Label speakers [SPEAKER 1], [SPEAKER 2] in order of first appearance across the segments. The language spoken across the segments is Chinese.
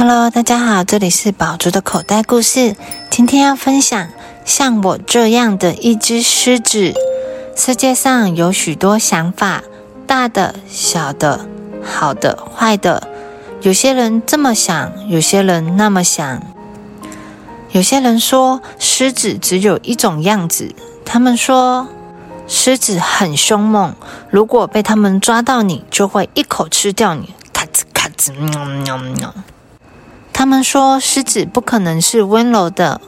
[SPEAKER 1] Hello，大家好，这里是宝珠的口袋故事。今天要分享像我这样的一只狮子。世界上有许多想法，大的、小的，好的、坏的。有些人这么想，有些人那么想。有些人说狮子只有一种样子，他们说狮子很凶猛，如果被他们抓到你，就会一口吃掉你，咔吱咔吱，喵喵喵。他们说狮子不可能是温柔的，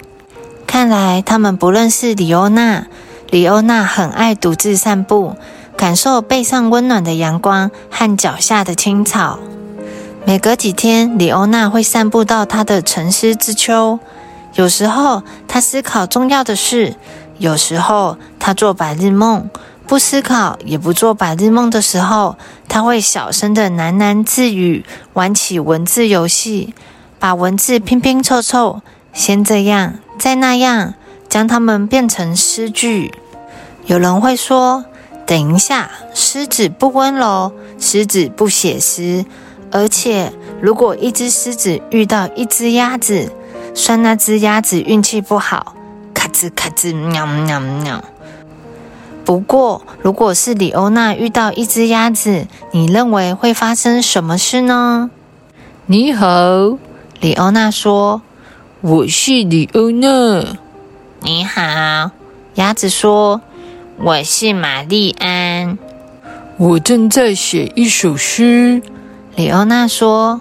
[SPEAKER 1] 看来他们不认识李欧娜。李欧娜很爱独自散步，感受背上温暖的阳光和脚下的青草。每隔几天，李欧娜会散步到她的沉思之丘。有时候她思考重要的事，有时候她做白日梦。不思考也不做白日梦的时候，她会小声的喃喃自语，玩起文字游戏。把文字拼拼凑凑，先这样，再那样，将它们变成诗句。有人会说：“等一下，狮子不温柔，狮子不写诗。而且，如果一只狮子遇到一只鸭子，算那只鸭子运气不好。”咔吱咔吱，喵喵喵。不过，如果是李欧娜遇到一只鸭子，你认为会发生什么事呢？
[SPEAKER 2] 你好。
[SPEAKER 1] 李欧娜说：“
[SPEAKER 2] 我是李欧娜。”
[SPEAKER 1] 你好，鸭子说：“我是玛丽安。”
[SPEAKER 2] 我正在写一首诗。
[SPEAKER 1] 李欧娜说：“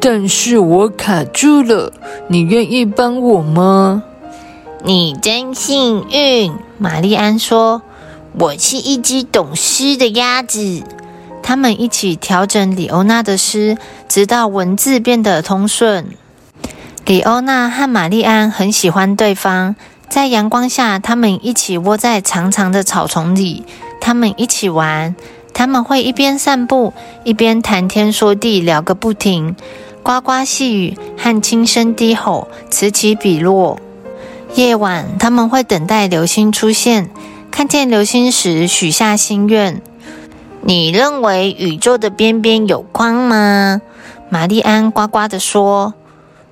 [SPEAKER 2] 但是我卡住了，你愿意帮我吗？”
[SPEAKER 1] 你真幸运，玛丽安说：“我是一只懂诗的鸭子。”他们一起调整李欧娜的诗，直到文字变得通顺。李欧娜和玛丽安很喜欢对方，在阳光下，他们一起窝在长长的草丛里，他们一起玩。他们会一边散步，一边谈天说地，聊个不停。呱呱细语和轻声低吼此起彼落。夜晚，他们会等待流星出现，看见流星时许下心愿。你认为宇宙的边边有光吗？玛丽安呱呱地说：“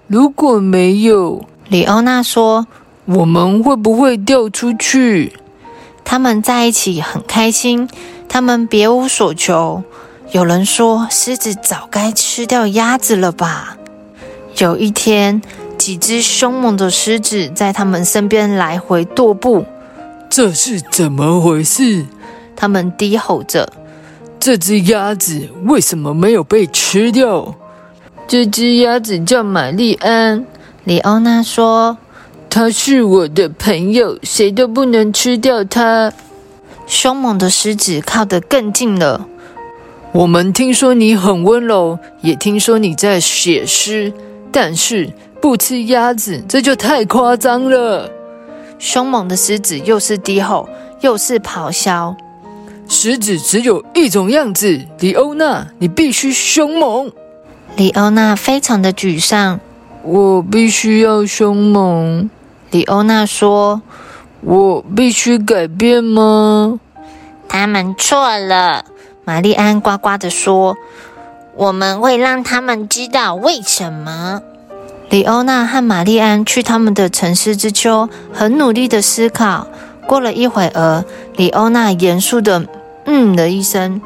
[SPEAKER 2] 如果没有，
[SPEAKER 1] 李欧娜说，
[SPEAKER 2] 我们会不会掉出去？”
[SPEAKER 1] 他们在一起很开心，他们别无所求。有人说，狮子早该吃掉鸭子了吧？有一天，几只凶猛的狮子在他们身边来回踱步。
[SPEAKER 2] 这是怎么回事？
[SPEAKER 1] 他们低吼着。
[SPEAKER 2] 这只鸭子为什么没有被吃掉？这只鸭子叫玛丽安。
[SPEAKER 1] 李欧娜说：“
[SPEAKER 2] 它是我的朋友，谁都不能吃掉它。”
[SPEAKER 1] 凶猛的狮子靠得更近了。
[SPEAKER 2] 我们听说你很温柔，也听说你在写诗，但是不吃鸭子，这就太夸张了。
[SPEAKER 1] 凶猛的狮子又是低吼，又是咆哮。
[SPEAKER 2] 狮子只有一种样子，李欧娜，你必须凶猛。
[SPEAKER 1] 李欧娜非常的沮丧。
[SPEAKER 2] 我必须要凶猛。
[SPEAKER 1] 李欧娜说：“
[SPEAKER 2] 我必须改变吗？”
[SPEAKER 1] 他们错了。玛丽安呱呱的说：“我们会让他们知道为什么。”李欧娜和玛丽安去他们的城市之丘，很努力的思考。过了一会儿，李欧娜严肃的。嗯的一声，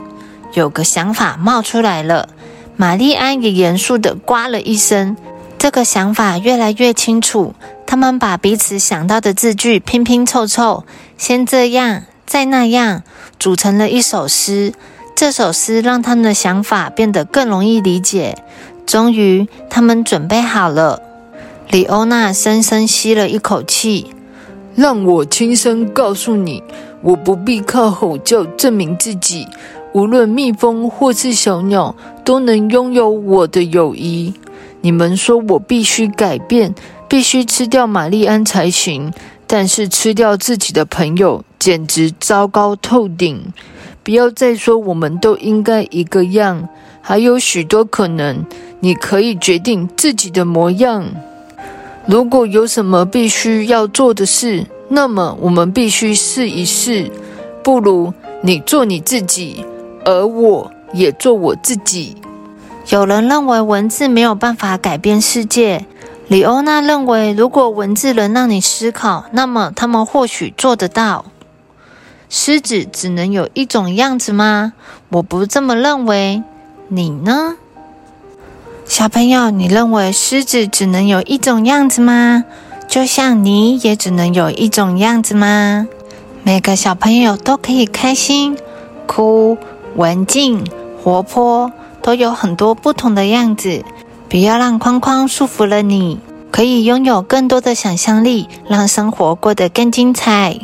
[SPEAKER 1] 有个想法冒出来了。玛丽安也严肃地呱了一声。这个想法越来越清楚。他们把彼此想到的字句拼拼凑凑，先这样，再那样，组成了一首诗。这首诗让他们的想法变得更容易理解。终于，他们准备好了。李欧娜深深吸了一口气，
[SPEAKER 2] 让我轻声告诉你。我不必靠吼叫证明自己，无论蜜蜂或是小鸟都能拥有我的友谊。你们说我必须改变，必须吃掉玛丽安才行，但是吃掉自己的朋友简直糟糕透顶。不要再说我们都应该一个样，还有许多可能。你可以决定自己的模样。如果有什么必须要做的事。那么我们必须试一试，不如你做你自己，而我也做我自己。
[SPEAKER 1] 有人认为文字没有办法改变世界，李欧娜认为，如果文字能让你思考，那么他们或许做得到。狮子只能有一种样子吗？我不这么认为，你呢？小朋友，你认为狮子只能有一种样子吗？就像你也只能有一种样子吗？每个小朋友都可以开心、哭、文静、活泼，都有很多不同的样子。不要让框框束缚了你，可以拥有更多的想象力，让生活过得更精彩。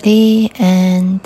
[SPEAKER 1] The end.